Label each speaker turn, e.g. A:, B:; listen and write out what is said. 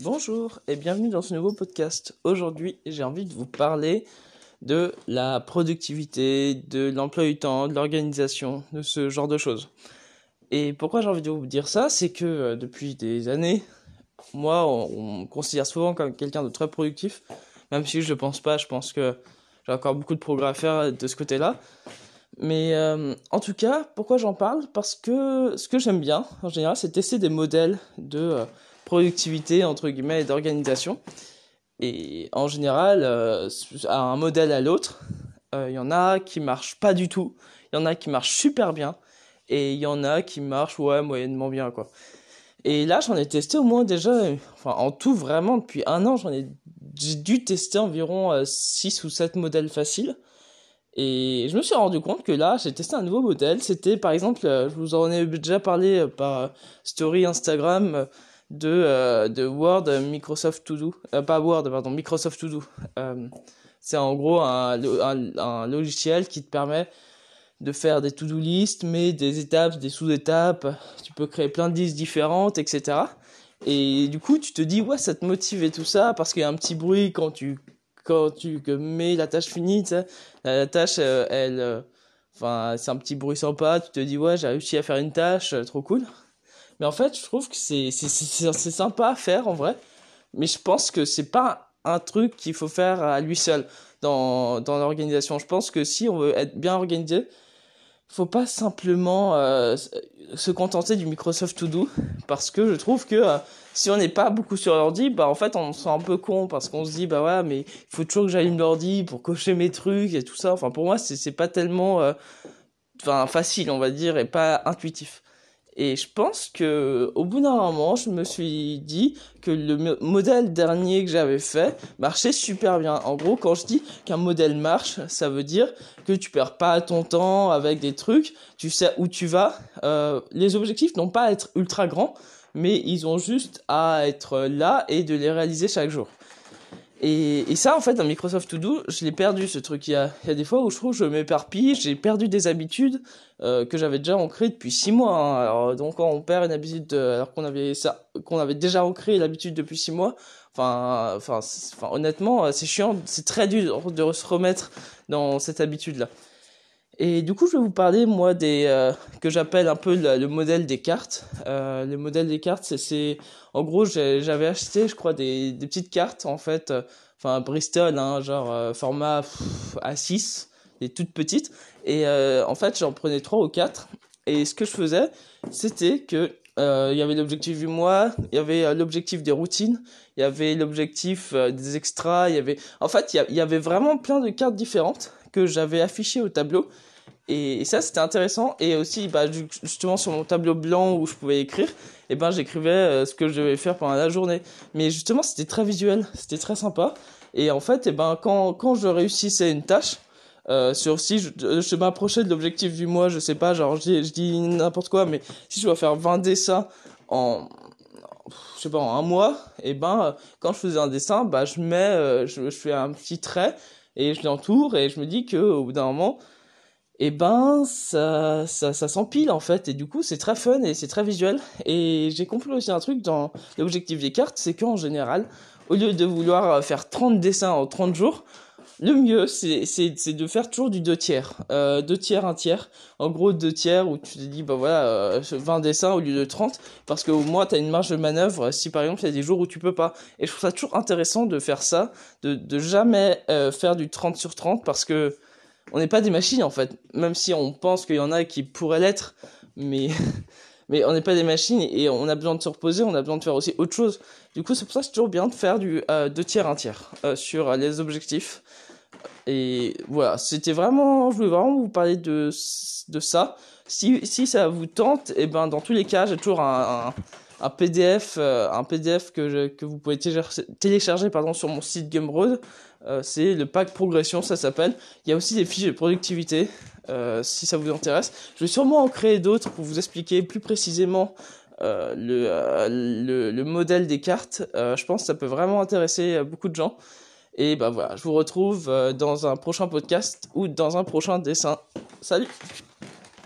A: Bonjour et bienvenue dans ce nouveau podcast. Aujourd'hui, j'ai envie de vous parler de la productivité, de l'emploi du temps, de l'organisation, de ce genre de choses. Et pourquoi j'ai envie de vous dire ça C'est que euh, depuis des années, moi, on, me considère souvent comme quelqu'un de très productif, même si je ne pense pas, je pense que j'ai encore beaucoup de progrès à faire de ce côté-là. Mais euh, en tout cas, pourquoi j'en parle? Parce que ce que j'aime bien, en général, c'est tester des modèles de euh, productivité, entre guillemets, et d'organisation. Et en général, euh, à un modèle à l'autre, il y en a qui marchent pas du tout, il y en a qui marchent super bien, et il y en a qui marchent, ouais, moyennement bien, quoi. Et là, j'en ai testé au moins déjà, enfin, en tout, vraiment, depuis un an, j'en ai dû tester environ 6 ou 7 modèles faciles. Et je me suis rendu compte que là, j'ai testé un nouveau modèle. C'était par exemple, euh, je vous en ai déjà parlé euh, par story Instagram euh, de, de Word Microsoft To Do. pas Word, pardon, Microsoft To Do. c'est en gros un, un, logiciel qui te permet de faire des to-do list, mais des étapes, des sous-étapes. Tu peux créer plein de listes différentes, etc. Et du coup, tu te dis, ouais, ça te motive et tout ça, parce qu'il y a un petit bruit quand tu quand tu mets la tâche finie, la tâche, euh, elle, euh, enfin, c'est un petit bruit sympa, tu te dis, ouais, j'ai réussi à faire une tâche, euh, trop cool. Mais en fait, je trouve que c'est, sympa à faire en vrai, mais je pense que c'est pas un truc qu'il faut faire à lui seul dans, dans l'organisation. Je pense que si on veut être bien organisé, faut pas simplement euh, se contenter du Microsoft To Do parce que je trouve que euh, si on n'est pas beaucoup sur l'ordi, bah en fait on se sent un peu con parce qu'on se dit bah ouais mais il faut toujours que j'allume l'ordi pour cocher mes trucs et tout ça. Enfin pour moi c'est pas tellement euh, facile on va dire et pas intuitif. Et je pense que au bout d'un moment, je me suis dit que le modèle dernier que j'avais fait marchait super bien. En gros, quand je dis qu'un modèle marche, ça veut dire que tu perds pas ton temps avec des trucs, tu sais où tu vas. Euh, les objectifs n'ont pas à être ultra grands, mais ils ont juste à être là et de les réaliser chaque jour. Et, et, ça, en fait, dans Microsoft To Do, je l'ai perdu ce truc. Il y, a, il y a des fois où je trouve que je m'éparpille, j'ai perdu des habitudes euh, que j'avais déjà ancrées depuis six mois. Hein. Alors, donc, quand on perd une habitude euh, alors qu'on avait ça, qu'on avait déjà ancré l'habitude depuis six mois, enfin, enfin, honnêtement, euh, c'est chiant, c'est très dur de se remettre dans cette habitude-là. Et du coup, je vais vous parler, moi, des euh, que j'appelle un peu le, modèle des cartes. Euh, le modèle des cartes, c'est, en gros, j'avais acheté, je crois, des, des petites cartes, en fait, euh, enfin, Bristol, hein, genre euh, format A6, des toutes petites. Et en fait, j'en prenais trois ou quatre. Et ce que je faisais, c'était que il y avait l'objectif du mois, il y avait l'objectif des routines, il y avait l'objectif des extras, il y avait, en fait, il y, avait vraiment plein de cartes différentes que j'avais affichées au tableau et, ça, c'était intéressant. Et aussi, bah, justement, sur mon tableau blanc où je pouvais écrire, et eh ben, j'écrivais euh, ce que je devais faire pendant la journée. Mais justement, c'était très visuel, c'était très sympa. Et en fait, eh ben, quand, quand je réussissais une tâche, euh, sur si je, je m'approchais de l'objectif du mois, je sais pas, genre, je je dis n'importe quoi, mais si je dois faire 20 dessins en, je sais pas, en un mois, et eh ben, quand je faisais un dessin, bah, je mets, euh, je, je fais un petit trait, et je l'entoure, et je me dis que, au bout d'un moment, et eh ben ça, ça, ça s'empile en fait. Et du coup c'est très fun et c'est très visuel. Et j'ai compris aussi un truc dans l'objectif des cartes c'est qu'en général au lieu de vouloir faire 30 dessins en 30 jours le mieux c'est de faire toujours du 2 tiers. Euh, 2 tiers 1 tiers. En gros 2 tiers où tu te dis bah voilà 20 euh, dessins au lieu de 30 parce que au moins tu as une marge de manœuvre si par exemple il y a des jours où tu peux pas. Et je trouve ça toujours intéressant de faire ça de, de jamais euh, faire du 30 sur 30 parce que on n'est pas des machines en fait, même si on pense qu'il y en a qui pourraient l'être, mais mais on n'est pas des machines et on a besoin de se reposer, on a besoin de faire aussi autre chose. Du coup, c'est pour ça que c'est toujours bien de faire du euh, deux tiers un tiers euh, sur les objectifs. Et voilà, c'était vraiment, je voulais vraiment vous parler de de ça. Si si ça vous tente, et eh ben dans tous les cas, j'ai toujours un, un, PDF un PDF euh, que que vous pouvez télécharger, pardon sur mon site Gumroad euh, c'est le pack progression, ça s'appelle. Il y a aussi des fiches de productivité, euh, si ça vous intéresse. Je vais sûrement en créer d'autres pour vous expliquer plus précisément euh, le, le, modèle des cartes. je pense que ça peut vraiment intéresser beaucoup de gens. Et bah voilà, je vous retrouve dans un prochain podcast ou dans un prochain dessin. Salut